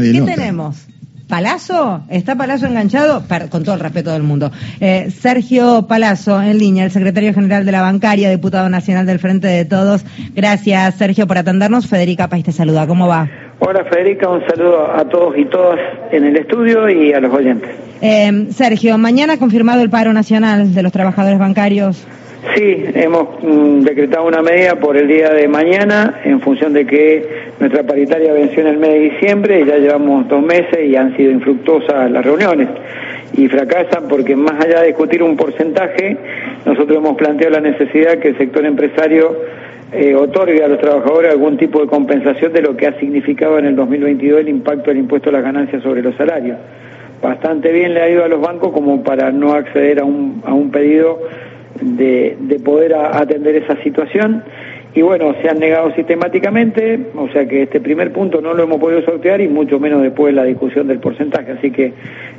¿Qué tenemos? Palazzo, ¿está Palazzo enganchado? con todo el respeto del mundo. Eh, Sergio Palazzo, en línea, el secretario general de la bancaria, diputado nacional del Frente de Todos. Gracias, Sergio, por atendernos. Federica País te saluda. ¿Cómo va? Hola, Federica. Un saludo a todos y todas en el estudio y a los oyentes. Eh, Sergio, mañana confirmado el paro nacional de los trabajadores bancarios. Sí, hemos mm, decretado una medida por el día de mañana en función de que nuestra paritaria venció en el mes de diciembre y ya llevamos dos meses y han sido infructuosas las reuniones y fracasan porque más allá de discutir un porcentaje, nosotros hemos planteado la necesidad que el sector empresario eh, otorgue a los trabajadores algún tipo de compensación de lo que ha significado en el 2022 el impacto del impuesto a las ganancias sobre los salarios. Bastante bien le ha ido a los bancos como para no acceder a un, a un pedido de, de poder atender esa situación y bueno, se han negado sistemáticamente, o sea que este primer punto no lo hemos podido sortear y mucho menos después la discusión del porcentaje, así que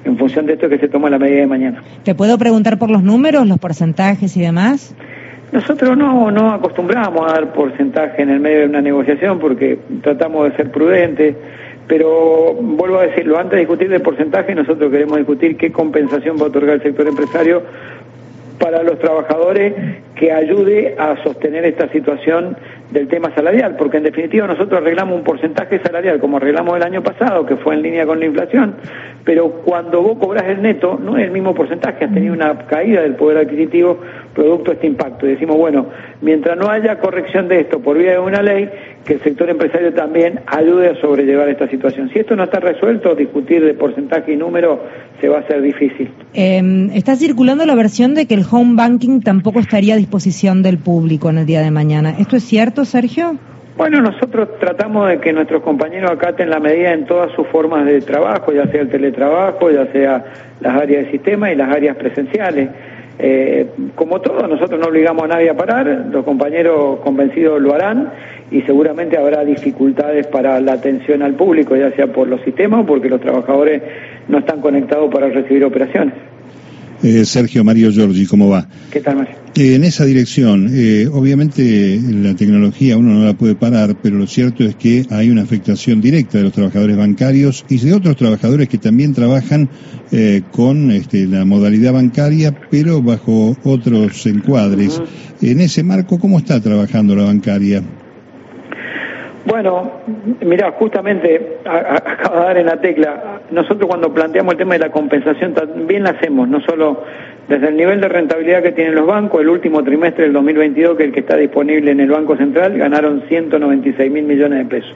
en función de esto es que se toma la medida de mañana. ¿Te puedo preguntar por los números, los porcentajes y demás? Nosotros no, no acostumbramos a dar porcentaje en el medio de una negociación porque tratamos de ser prudentes, pero vuelvo a decirlo, antes de discutir el porcentaje, nosotros queremos discutir qué compensación va a otorgar el sector empresario para los trabajadores que ayude a sostener esta situación del tema salarial, porque en definitiva nosotros arreglamos un porcentaje salarial como arreglamos el año pasado, que fue en línea con la inflación, pero cuando vos cobras el neto no es el mismo porcentaje, has tenido una caída del poder adquisitivo producto de este impacto. Y decimos, bueno, mientras no haya corrección de esto por vía de una ley, que el sector empresario también ayude a sobrellevar esta situación. Si esto no está resuelto, discutir de porcentaje y número se va a hacer difícil. Em, está circulando la versión de que el home banking tampoco estaría a disposición del público en el día de mañana. ¿Esto es cierto, Sergio? Bueno, nosotros tratamos de que nuestros compañeros acaten la medida en todas sus formas de trabajo, ya sea el teletrabajo, ya sea las áreas de sistema y las áreas presenciales. Eh, como todo, nosotros no obligamos a nadie a parar, los compañeros convencidos lo harán y seguramente habrá dificultades para la atención al público, ya sea por los sistemas o porque los trabajadores no están conectados para recibir operaciones. Eh, Sergio Mario Giorgi, ¿cómo va? ¿Qué tal, Mario? Eh, en esa dirección, eh, obviamente la tecnología uno no la puede parar, pero lo cierto es que hay una afectación directa de los trabajadores bancarios y de otros trabajadores que también trabajan con este, la modalidad bancaria, pero bajo otros encuadres. En ese marco, ¿cómo está trabajando la bancaria? Bueno, mira, justamente acaba de dar en la tecla. Nosotros cuando planteamos el tema de la compensación también la hacemos, no solo desde el nivel de rentabilidad que tienen los bancos, el último trimestre del 2022, que es el que está disponible en el Banco Central, ganaron 196 mil millones de pesos.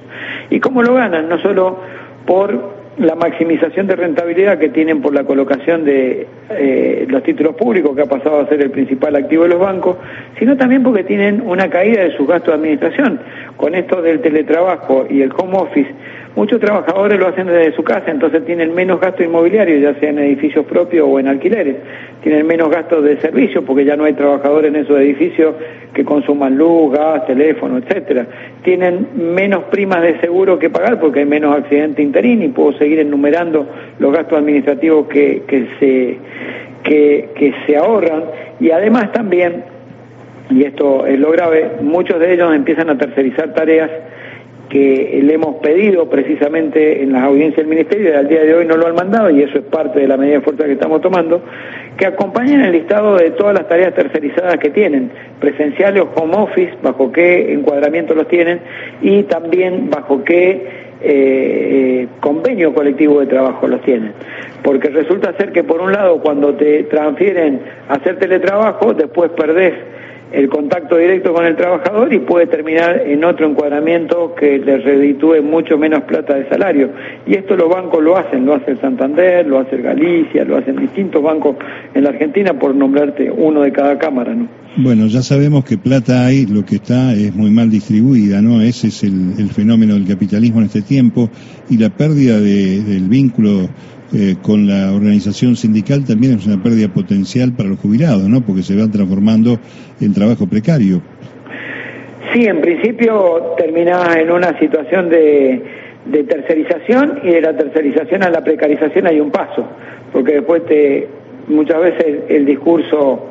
¿Y cómo lo ganan? No solo por la maximización de rentabilidad que tienen por la colocación de eh, los títulos públicos, que ha pasado a ser el principal activo de los bancos, sino también porque tienen una caída de sus gastos de administración. Con esto del teletrabajo y el home office, muchos trabajadores lo hacen desde su casa, entonces tienen menos gastos inmobiliarios, ya sea en edificios propios o en alquileres. Tienen menos gastos de servicio porque ya no hay trabajadores en esos edificios que consuman luz, gas, teléfono, etcétera. Tienen menos primas de seguro que pagar porque hay menos accidente interín y puedo seguir enumerando los gastos administrativos que, que se que, que se ahorran y además también y esto es lo grave, muchos de ellos empiezan a tercerizar tareas que le hemos pedido precisamente en las audiencias del Ministerio y al día de hoy no lo han mandado y eso es parte de la medida de fuerza que estamos tomando, que acompañen el listado de todas las tareas tercerizadas que tienen, presenciales o home office, bajo qué encuadramiento los tienen y también bajo qué eh, convenio colectivo de trabajo los tienen. Porque resulta ser que por un lado cuando te transfieren a hacer teletrabajo, después perdés el contacto directo con el trabajador y puede terminar en otro encuadramiento que le reditúe mucho menos plata de salario. Y esto los bancos lo hacen, lo hace el Santander, lo hace el Galicia, lo hacen distintos bancos en la Argentina, por nombrarte uno de cada cámara, ¿no? Bueno, ya sabemos que plata hay, lo que está es muy mal distribuida, ¿no? Ese es el, fenómeno del capitalismo en este tiempo y la pérdida del vínculo eh, con la organización sindical también es una pérdida potencial para los jubilados, ¿no? Porque se van transformando en trabajo precario. Sí, en principio termina en una situación de, de tercerización y de la tercerización a la precarización hay un paso, porque después te, muchas veces el discurso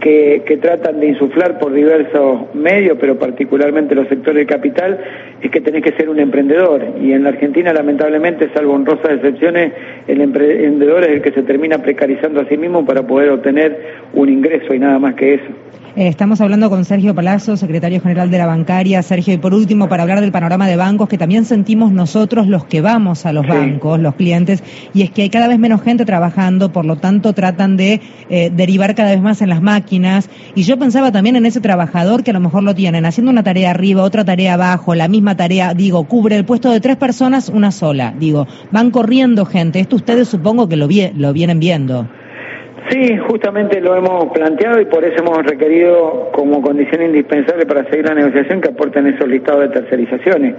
que, que, tratan de insuflar por diversos medios, pero particularmente los sectores de capital, es que tenés que ser un emprendedor. Y en la Argentina, lamentablemente, salvo honrosas excepciones, el emprendedor es el que se termina precarizando a sí mismo para poder obtener un ingreso y nada más que eso. Eh, estamos hablando con Sergio Palazzo, secretario general de la bancaria. Sergio, y por último, para hablar del panorama de bancos, que también sentimos nosotros los que vamos a los bancos, los clientes, y es que hay cada vez menos gente trabajando, por lo tanto tratan de eh, derivar cada vez más en las máquinas. Y yo pensaba también en ese trabajador que a lo mejor lo tienen haciendo una tarea arriba, otra tarea abajo, la misma tarea, digo, cubre el puesto de tres personas, una sola. Digo, van corriendo gente. Esto ustedes supongo que lo, lo vienen viendo. Sí, justamente lo hemos planteado y por eso hemos requerido como condición indispensable para seguir la negociación que aporten esos listados de tercerizaciones.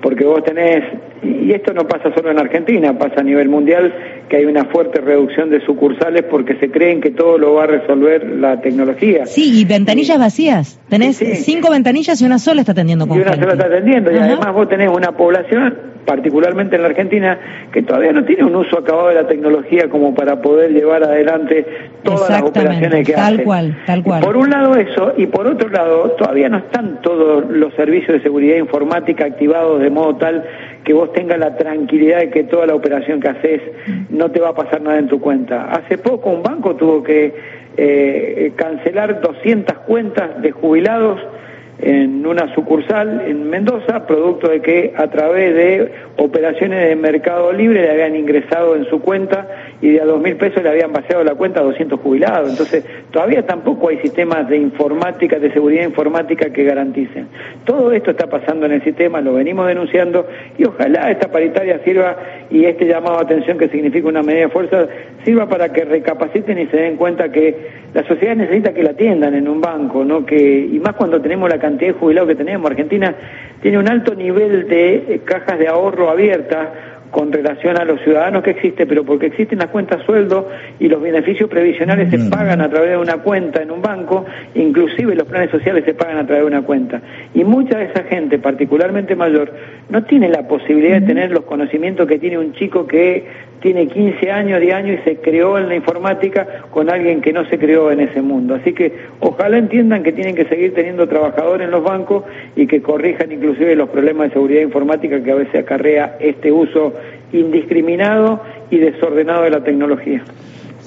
Porque vos tenés, y esto no pasa solo en Argentina, pasa a nivel mundial, que hay una fuerte reducción de sucursales porque se creen que todo lo va a resolver la tecnología. Sí, y ventanillas vacías. Tenés cinco ventanillas y una sola está atendiendo con Y una sola está atendiendo, y además vos tenés una población particularmente en la Argentina, que todavía no tiene un uso acabado de la tecnología como para poder llevar adelante todas las operaciones que tal hace. Cual, tal cual. por un lado eso, y por otro lado, todavía no están todos los servicios de seguridad informática activados de modo tal que vos tengas la tranquilidad de que toda la operación que haces no te va a pasar nada en tu cuenta. Hace poco un banco tuvo que eh, cancelar 200 cuentas de jubilados en una sucursal en Mendoza, producto de que a través de operaciones de mercado libre le habían ingresado en su cuenta y de a dos mil pesos le habían vaciado la cuenta a 200 jubilados. Entonces, todavía tampoco hay sistemas de informática, de seguridad informática que garanticen. Todo esto está pasando en el sistema, lo venimos denunciando y ojalá esta paritaria sirva y este llamado a atención que significa una medida de fuerza sirva para que recapaciten y se den cuenta que la sociedad necesita que la atiendan en un banco, ¿no? Que, y más cuando tenemos la cantidad de jubilados que tenemos. Argentina tiene un alto nivel de eh, cajas de ahorro abiertas con relación a los ciudadanos que existe, pero porque existen las cuentas sueldo y los beneficios previsionales se pagan a través de una cuenta en un banco, inclusive los planes sociales se pagan a través de una cuenta. Y mucha de esa gente, particularmente mayor, no tiene la posibilidad de tener los conocimientos que tiene un chico que tiene 15 años, de años y se creó en la informática con alguien que no se creó en ese mundo. Así que ojalá entiendan que tienen que seguir teniendo trabajadores en los bancos y que corrijan inclusive los problemas de seguridad informática que a veces acarrea este uso indiscriminado y desordenado de la tecnología.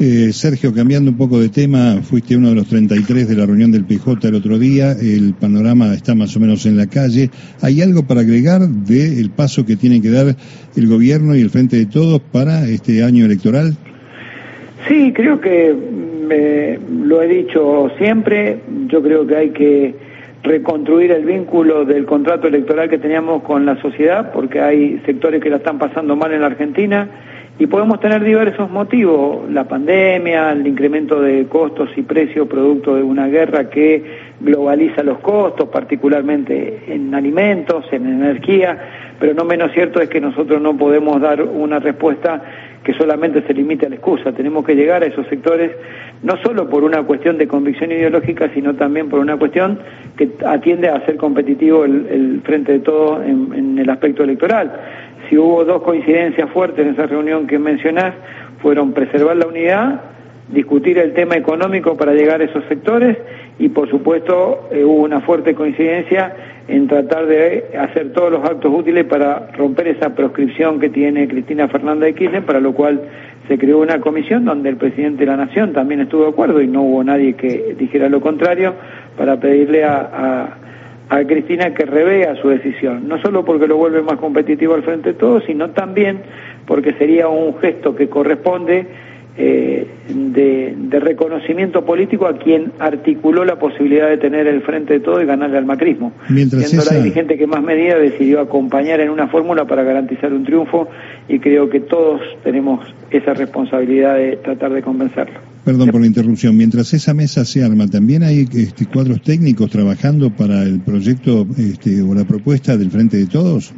Eh, Sergio, cambiando un poco de tema, fuiste uno de los 33 de la reunión del PJ el otro día, el panorama está más o menos en la calle. ¿Hay algo para agregar del paso que tiene que dar el gobierno y el Frente de Todos para este año electoral? Sí, creo que lo he dicho siempre, yo creo que hay que reconstruir el vínculo del contrato electoral que teníamos con la sociedad, porque hay sectores que la están pasando mal en la Argentina y podemos tener diversos motivos, la pandemia, el incremento de costos y precios producto de una guerra que globaliza los costos, particularmente en alimentos, en energía, pero no menos cierto es que nosotros no podemos dar una respuesta que solamente se limite a la excusa. Tenemos que llegar a esos sectores no solo por una cuestión de convicción ideológica, sino también por una cuestión que atiende a ser competitivo el, frente de todo en, en el aspecto electoral si hubo dos coincidencias fuertes en esa reunión que mencionás, fueron preservar la unidad, discutir el tema económico para llegar a esos sectores y por supuesto eh, hubo una fuerte coincidencia en tratar de hacer todos los actos útiles para romper esa proscripción que tiene Cristina Fernández de Kirchner, para lo cual se creó una comisión donde el presidente de la Nación también estuvo de acuerdo y no hubo nadie que dijera lo contrario para pedirle a a Cristina que revea su decisión, no solo porque lo vuelve más competitivo al frente de todos, sino también porque sería un gesto que corresponde eh, de, reconocimiento político a quien articuló la posibilidad de tener el frente de todo y ganarle al macrismo. Mientras siendo la dirigente que más medida decidió acompañar en una fórmula para garantizar un triunfo y creo que todos tenemos esa responsabilidad de tratar de convencerlo. Perdón por la interrupción. Mientras esa mesa se arma, ¿también hay este, cuadros técnicos trabajando para el proyecto este, o la propuesta del Frente de Todos?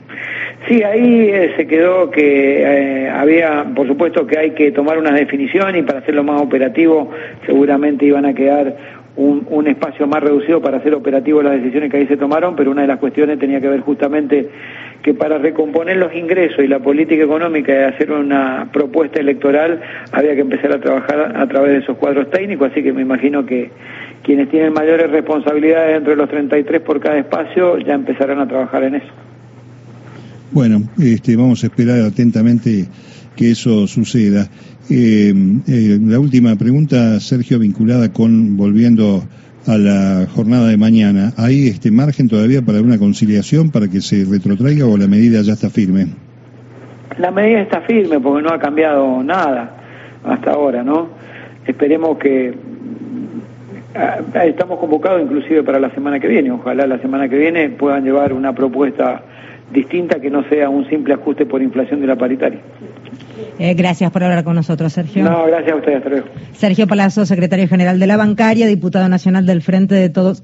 Sí, ahí eh, se quedó que eh, había, por supuesto que hay que tomar una definición y para hacerlo más operativo seguramente iban a quedar un, un, espacio más reducido para hacer operativo las decisiones que ahí se tomaron, pero una de las cuestiones tenía que ver justamente que para recomponer los ingresos y la política económica y hacer una propuesta electoral había que empezar a trabajar a través de esos cuadros técnicos, así que me imagino que, quienes tienen mayores responsabilidades dentro de los 33 por cada espacio ya empezarán a trabajar en eso. Bueno, este, vamos a esperar atentamente que eso suceda. Eh, eh, la última pregunta, Sergio, vinculada con, volviendo a la jornada de mañana, ¿hay este margen todavía para una conciliación para que se retrotraiga o la medida ya está firme? La medida está firme porque no ha cambiado nada hasta ahora, ¿no? Esperemos que ah, estamos convocados inclusive para la semana que viene, ojalá la semana que viene puedan llevar una propuesta distinta que no sea un simple ajuste por inflación de la paritaria. Eh, gracias por hablar con nosotros, Sergio. No, gracias a ustedes. Sergio Palazzo, secretario general de la bancaria, diputado nacional del Frente de Todos.